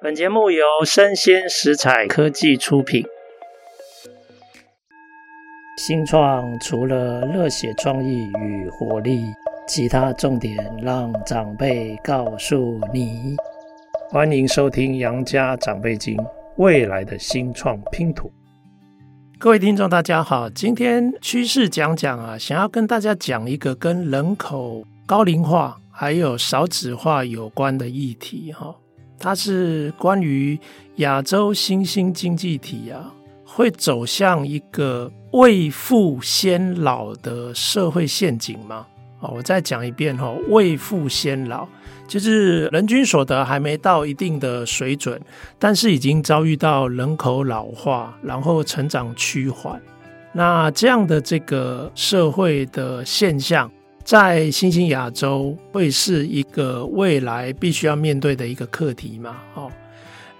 本节目由生鲜食材科技出品。新创除了热血创意与活力，其他重点让长辈告诉你。欢迎收听《杨家长辈经》，未来的新创拼图。各位听众，大家好，今天趋势讲讲啊，想要跟大家讲一个跟人口高龄化还有少子化有关的议题哈。它是关于亚洲新兴经济体啊，会走向一个未富先老的社会陷阱吗？哦，我再讲一遍哈，未富先老就是人均所得还没到一定的水准，但是已经遭遇到人口老化，然后成长趋缓，那这样的这个社会的现象。在新兴亚洲会是一个未来必须要面对的一个课题嘛？哦，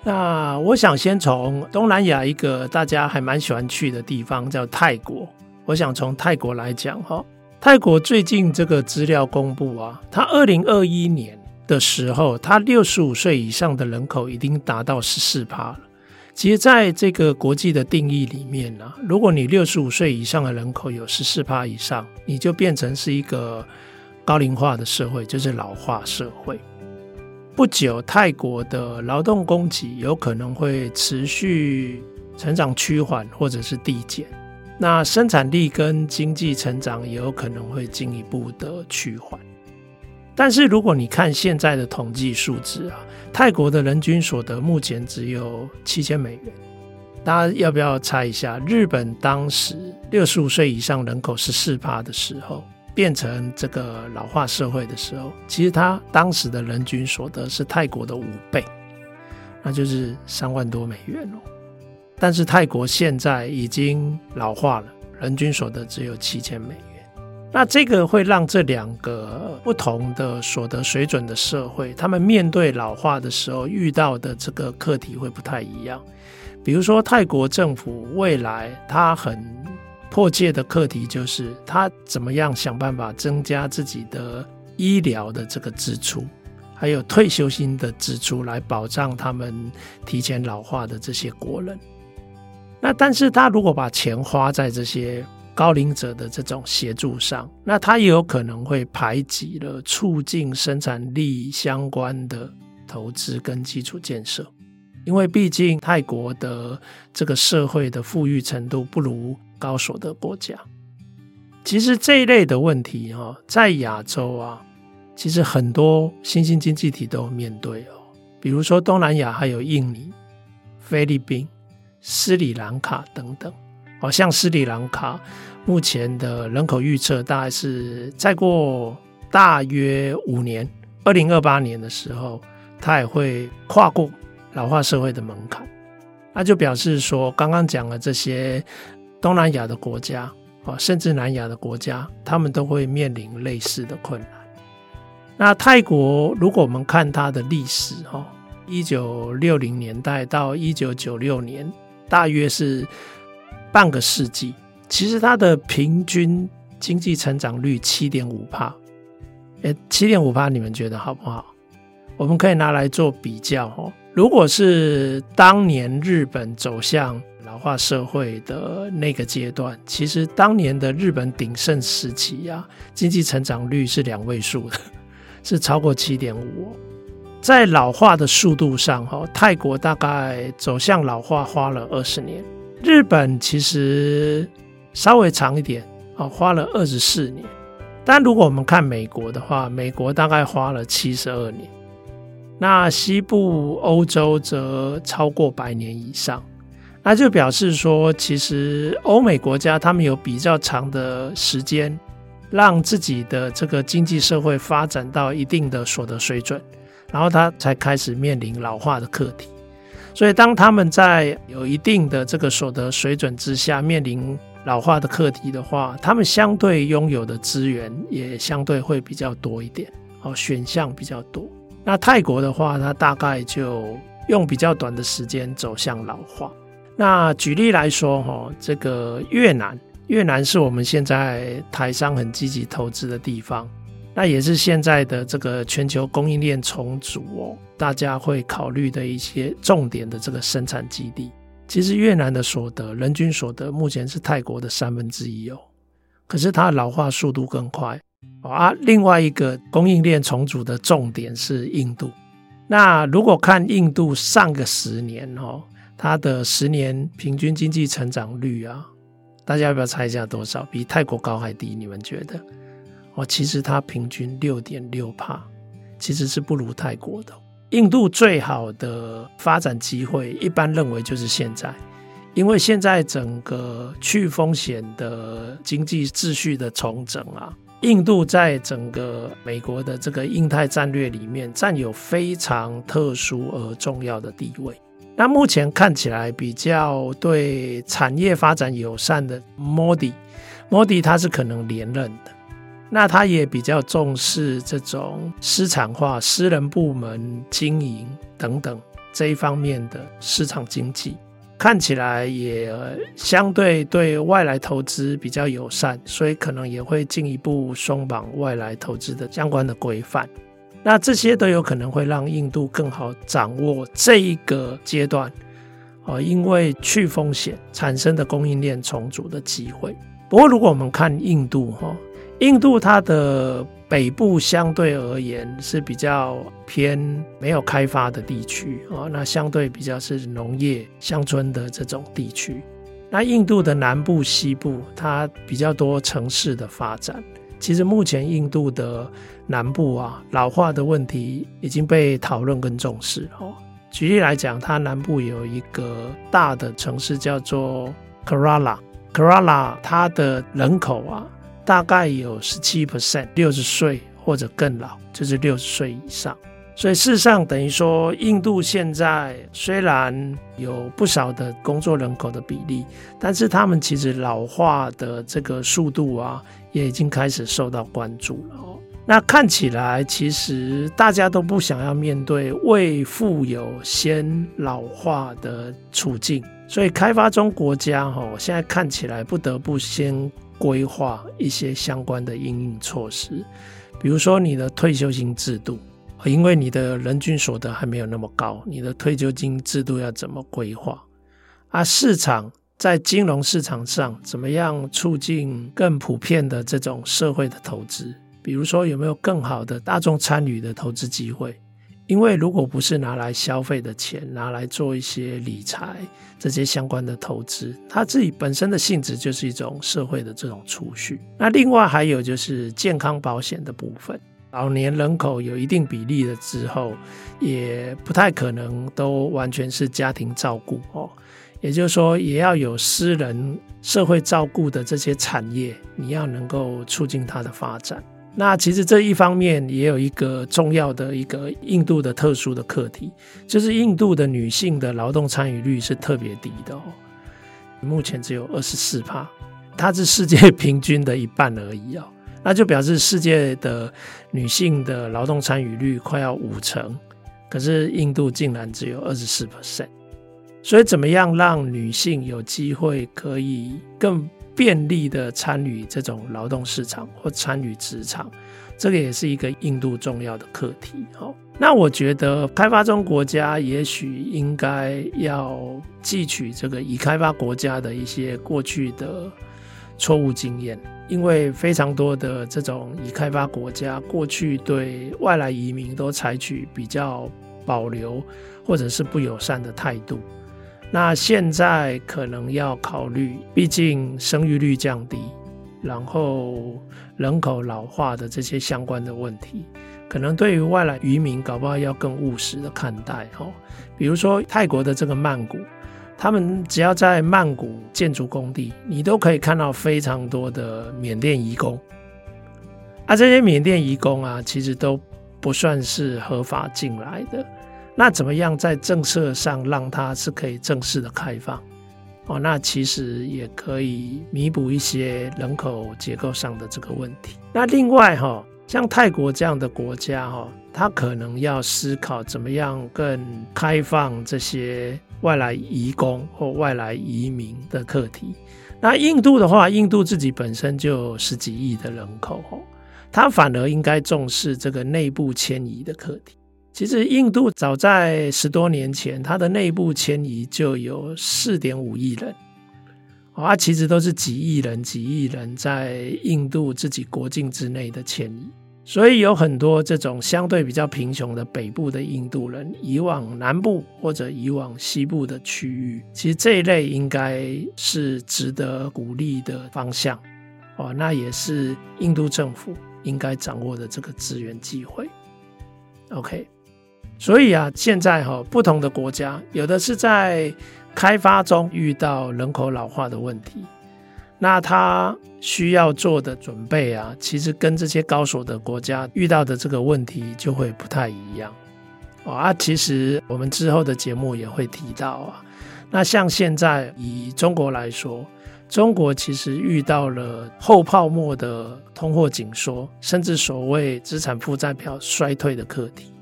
那我想先从东南亚一个大家还蛮喜欢去的地方叫泰国。我想从泰国来讲哈，泰国最近这个资料公布啊，它二零二一年的时候，它六十五岁以上的人口已经达到十四趴了。其实，在这个国际的定义里面呢、啊，如果你六十五岁以上的人口有十四趴以上，你就变成是一个高龄化的社会，就是老化社会。不久，泰国的劳动供给有可能会持续成长趋缓，或者是递减。那生产力跟经济成长也有可能会进一步的趋缓。但是如果你看现在的统计数字啊，泰国的人均所得目前只有七千美元。大家要不要猜一下？日本当时六十五岁以上人口十四趴的时候，变成这个老化社会的时候，其实他当时的人均所得是泰国的五倍，那就是三万多美元哦。但是泰国现在已经老化了，人均所得只有七千美元。那这个会让这两个不同的所得水准的社会，他们面对老化的时候遇到的这个课题会不太一样。比如说，泰国政府未来他很迫切的课题就是，他怎么样想办法增加自己的医疗的这个支出，还有退休金的支出，来保障他们提前老化的这些国人。那但是他如果把钱花在这些，高龄者的这种协助上，那他也有可能会排挤了促进生产力相关的投资跟基础建设，因为毕竟泰国的这个社会的富裕程度不如高所得国家。其实这一类的问题哈，在亚洲啊，其实很多新兴经济体都面对哦，比如说东南亚还有印尼、菲律宾、斯里兰卡等等。好像斯里兰卡目前的人口预测大概是再过大约五年，二零二八年的时候，它也会跨过老化社会的门槛。那就表示说，刚刚讲的这些东南亚的国家，甚至南亚的国家，他们都会面临类似的困难。那泰国，如果我们看它的历史，哈，一九六零年代到一九九六年，大约是。半个世纪，其实它的平均经济成长率七点五趴，诶，七点五趴，你们觉得好不好？我们可以拿来做比较哦。如果是当年日本走向老化社会的那个阶段，其实当年的日本鼎盛时期啊，经济成长率是两位数的，是超过七点五。在老化的速度上，哈，泰国大概走向老化花了二十年。日本其实稍微长一点，啊，花了二十四年。但如果我们看美国的话，美国大概花了七十二年。那西部欧洲则超过百年以上，那就表示说，其实欧美国家他们有比较长的时间，让自己的这个经济社会发展到一定的所得水准，然后他才开始面临老化的课题。所以，当他们在有一定的这个所得水准之下，面临老化的课题的话，他们相对拥有的资源也相对会比较多一点，哦，选项比较多。那泰国的话，它大概就用比较短的时间走向老化。那举例来说，哈，这个越南，越南是我们现在台商很积极投资的地方。那也是现在的这个全球供应链重组哦，大家会考虑的一些重点的这个生产基地。其实越南的所得，人均所得目前是泰国的三分之一哦，可是它老化速度更快哦啊。另外一个供应链重组的重点是印度。那如果看印度上个十年哦，它的十年平均经济成长率啊，大家要不要猜一下多少？比泰国高还低？你们觉得？哦，其实它平均六点六趴，其实是不如泰国的。印度最好的发展机会，一般认为就是现在，因为现在整个去风险的经济秩序的重整啊，印度在整个美国的这个印太战略里面占有非常特殊而重要的地位。那目前看起来比较对产业发展友善的 Modi，Modi 他是可能连任的。那他也比较重视这种私产化、私人部门经营等等这一方面的市场经济，看起来也相对对外来投资比较友善，所以可能也会进一步松绑外来投资的相关的规范。那这些都有可能会让印度更好掌握这一个阶段，哦，因为去风险产生的供应链重组的机会。不过，如果我们看印度，哈。印度它的北部相对而言是比较偏没有开发的地区啊，那相对比较是农业乡村的这种地区。那印度的南部、西部它比较多城市的发展。其实目前印度的南部啊，老化的问题已经被讨论跟重视哦。举例来讲，它南部有一个大的城市叫做 Kerala，Kerala 它的人口啊。大概有十七 percent 六十岁或者更老，就是六十岁以上。所以事实上等于说，印度现在虽然有不少的工作人口的比例，但是他们其实老化的这个速度啊，也已经开始受到关注了哦。那看起来，其实大家都不想要面对未富有先老化的处境，所以开发中国家哈，现在看起来不得不先。规划一些相关的应应措施，比如说你的退休金制度，因为你的人均所得还没有那么高，你的退休金制度要怎么规划？啊，市场在金融市场上怎么样促进更普遍的这种社会的投资？比如说有没有更好的大众参与的投资机会？因为如果不是拿来消费的钱，拿来做一些理财这些相关的投资，它自己本身的性质就是一种社会的这种储蓄。那另外还有就是健康保险的部分，老年人口有一定比例了之后，也不太可能都完全是家庭照顾哦。也就是说，也要有私人社会照顾的这些产业，你要能够促进它的发展。那其实这一方面也有一个重要的一个印度的特殊的课题，就是印度的女性的劳动参与率是特别低的哦，目前只有二十四趴，它是世界平均的一半而已哦，那就表示世界的女性的劳动参与率快要五成，可是印度竟然只有二十四。percent，所以怎么样让女性有机会可以更便利的参与这种劳动市场或参与职场，这个也是一个印度重要的课题。好，那我觉得开发中国家也许应该要汲取这个已开发国家的一些过去的错误经验，因为非常多的这种已开发国家过去对外来移民都采取比较保留或者是不友善的态度。那现在可能要考虑，毕竟生育率降低，然后人口老化的这些相关的问题，可能对于外来渔民搞不好要更务实的看待哦。比如说泰国的这个曼谷，他们只要在曼谷建筑工地，你都可以看到非常多的缅甸移工，啊，这些缅甸移工啊，其实都不算是合法进来的。那怎么样在政策上让它是可以正式的开放？哦，那其实也可以弥补一些人口结构上的这个问题。那另外哈，像泰国这样的国家哈，它可能要思考怎么样更开放这些外来移工或外来移民的课题。那印度的话，印度自己本身就十几亿的人口哦它反而应该重视这个内部迁移的课题。其实印度早在十多年前，它的内部迁移就有四点五亿人，啊，其实都是几亿人、几亿人在印度自己国境之内的迁移。所以有很多这种相对比较贫穷的北部的印度人移往南部或者移往西部的区域，其实这一类应该是值得鼓励的方向哦。那也是印度政府应该掌握的这个资源机会。OK，所以啊，现在哈不同的国家有的是在开发中遇到人口老化的问题。那他需要做的准备啊，其实跟这些高所得国家遇到的这个问题就会不太一样啊。其实我们之后的节目也会提到啊。那像现在以中国来说，中国其实遇到了后泡沫的通货紧缩，甚至所谓资产负债表衰退的课题。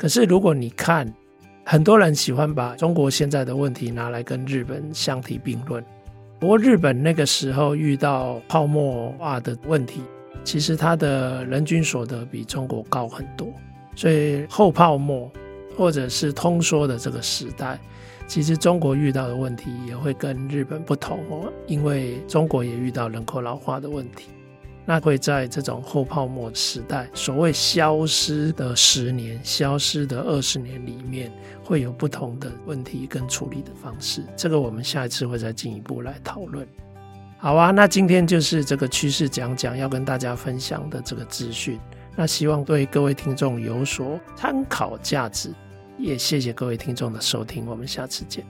可是如果你看，很多人喜欢把中国现在的问题拿来跟日本相提并论。不过日本那个时候遇到泡沫化的问题，其实它的人均所得比中国高很多，所以后泡沫或者是通缩的这个时代，其实中国遇到的问题也会跟日本不同哦，因为中国也遇到人口老化的问题。那会在这种后泡沫时代，所谓消失的十年、消失的二十年里面，会有不同的问题跟处理的方式。这个我们下一次会再进一步来讨论。好啊，那今天就是这个趋势讲讲要跟大家分享的这个资讯。那希望对各位听众有所参考价值，也谢谢各位听众的收听，我们下次见。